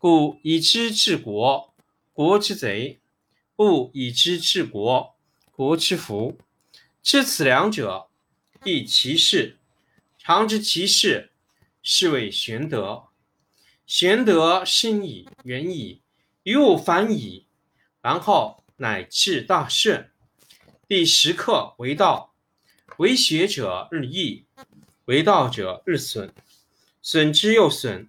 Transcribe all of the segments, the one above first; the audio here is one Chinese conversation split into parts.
故以知治国，国之贼；不以知治国，国之福。知此两者，亦其事。常知其事，是谓玄德。玄德深矣，远矣，于物反矣，然后乃至大顺。第十课为道，为学者日益，为道者日损，损之又损，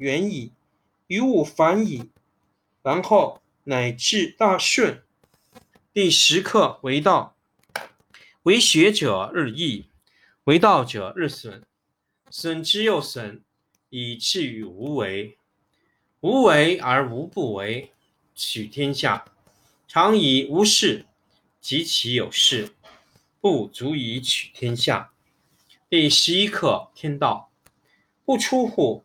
远矣，于物反矣，然后乃至大顺。第十课为道，为学者日益，为道者日损，损之又损，以至于无为。无为而无不为，取天下常以无事。及其有事，不足以取天下。第十一课天道，不出户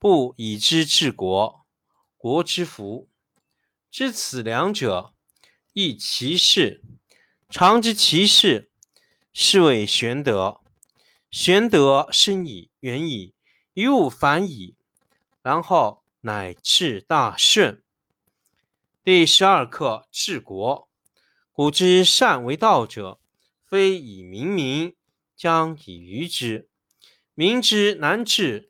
不以知治国，国之福。知此两者，亦其事。常知其事，是谓玄德。玄德深矣，远矣，于物反矣，然后乃至大顺。第十二课治国。古之善为道者，非以明民，将以愚之。民之难治，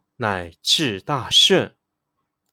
乃至大圣。